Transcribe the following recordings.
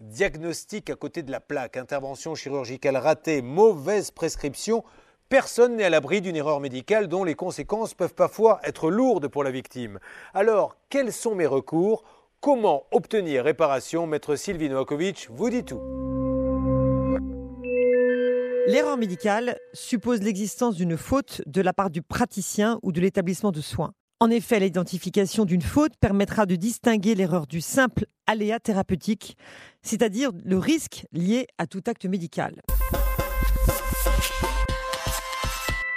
Diagnostic à côté de la plaque, intervention chirurgicale ratée, mauvaise prescription. Personne n'est à l'abri d'une erreur médicale dont les conséquences peuvent parfois être lourdes pour la victime. Alors, quels sont mes recours? Comment obtenir réparation? Maître Sylvie Novakovic vous dit tout. L'erreur médicale suppose l'existence d'une faute de la part du praticien ou de l'établissement de soins. En effet, l'identification d'une faute permettra de distinguer l'erreur du simple aléa thérapeutique, c'est-à-dire le risque lié à tout acte médical.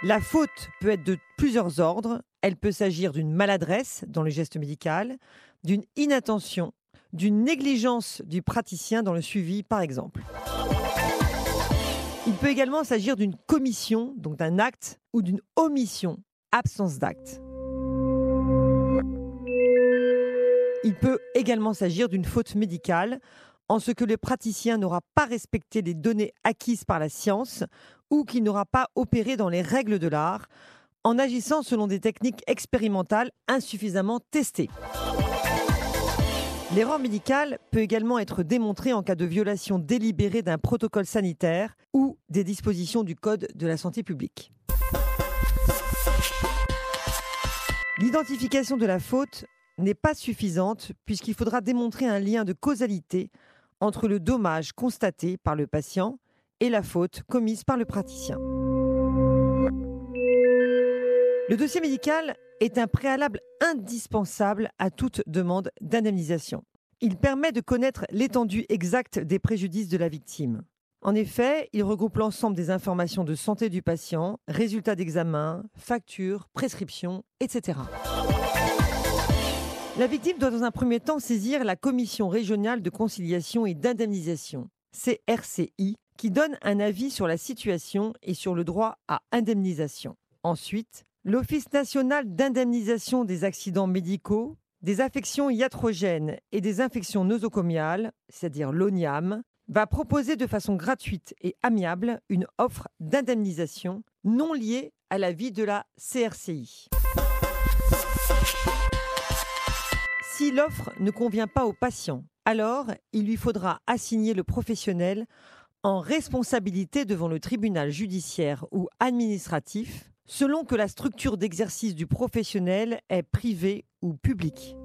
La faute peut être de plusieurs ordres. Elle peut s'agir d'une maladresse dans le geste médical, d'une inattention, d'une négligence du praticien dans le suivi, par exemple. Il peut également s'agir d'une commission, donc d'un acte, ou d'une omission, absence d'acte. Il peut également s'agir d'une faute médicale, en ce que le praticien n'aura pas respecté les données acquises par la science ou qu'il n'aura pas opéré dans les règles de l'art, en agissant selon des techniques expérimentales insuffisamment testées. L'erreur médicale peut également être démontrée en cas de violation délibérée d'un protocole sanitaire ou des dispositions du Code de la santé publique. L'identification de la faute n'est pas suffisante puisqu'il faudra démontrer un lien de causalité entre le dommage constaté par le patient et la faute commise par le praticien. Le dossier médical est un préalable indispensable à toute demande d'indemnisation. Il permet de connaître l'étendue exacte des préjudices de la victime. En effet, il regroupe l'ensemble des informations de santé du patient, résultats d'examen, factures, prescriptions, etc. La victime doit dans un premier temps saisir la Commission régionale de conciliation et d'indemnisation, CRCI, qui donne un avis sur la situation et sur le droit à indemnisation. Ensuite, l'Office national d'indemnisation des accidents médicaux, des affections iatrogènes et des infections nosocomiales, c'est-à-dire l'ONIAM, va proposer de façon gratuite et amiable une offre d'indemnisation non liée à l'avis de la CRCI. Si l'offre ne convient pas au patient, alors il lui faudra assigner le professionnel en responsabilité devant le tribunal judiciaire ou administratif, selon que la structure d'exercice du professionnel est privée ou publique.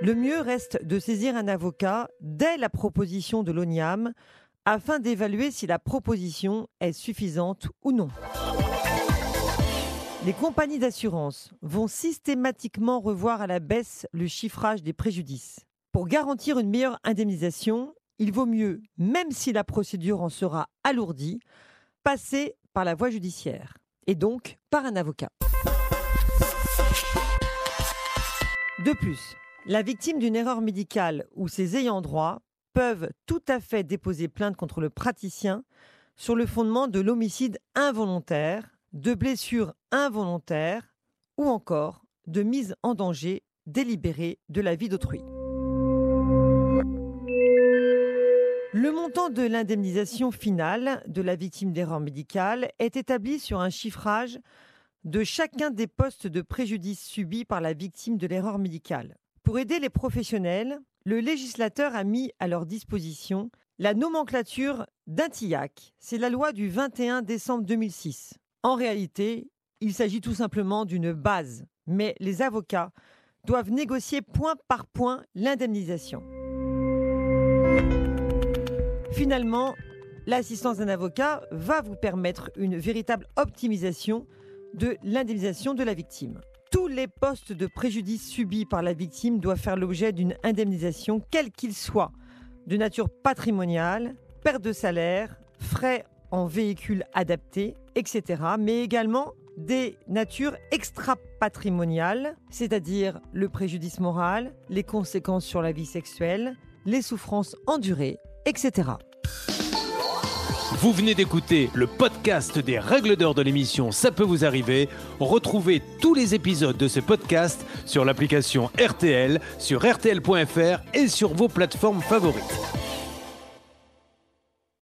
Le mieux reste de saisir un avocat dès la proposition de l'ONIAM afin d'évaluer si la proposition est suffisante ou non. Les compagnies d'assurance vont systématiquement revoir à la baisse le chiffrage des préjudices. Pour garantir une meilleure indemnisation, il vaut mieux, même si la procédure en sera alourdie, passer par la voie judiciaire et donc par un avocat. De plus, la victime d'une erreur médicale ou ses ayants droit peuvent tout à fait déposer plainte contre le praticien sur le fondement de l'homicide involontaire de blessures involontaires ou encore de mise en danger délibérée de la vie d'autrui. Le montant de l'indemnisation finale de la victime d'erreur médicale est établi sur un chiffrage de chacun des postes de préjudice subis par la victime de l'erreur médicale. Pour aider les professionnels, le législateur a mis à leur disposition la nomenclature d'Intillac. C'est la loi du 21 décembre 2006. En réalité, il s'agit tout simplement d'une base, mais les avocats doivent négocier point par point l'indemnisation. Finalement, l'assistance d'un avocat va vous permettre une véritable optimisation de l'indemnisation de la victime. Tous les postes de préjudice subis par la victime doivent faire l'objet d'une indemnisation, quel qu'il soit, de nature patrimoniale, perte de salaire, frais en véhicule adapté, etc. Mais également des natures extra-patrimoniales, c'est-à-dire le préjudice moral, les conséquences sur la vie sexuelle, les souffrances endurées, etc. Vous venez d'écouter le podcast des règles d'or de l'émission Ça peut vous arriver. Retrouvez tous les épisodes de ce podcast sur l'application RTL, sur rtl.fr et sur vos plateformes favorites.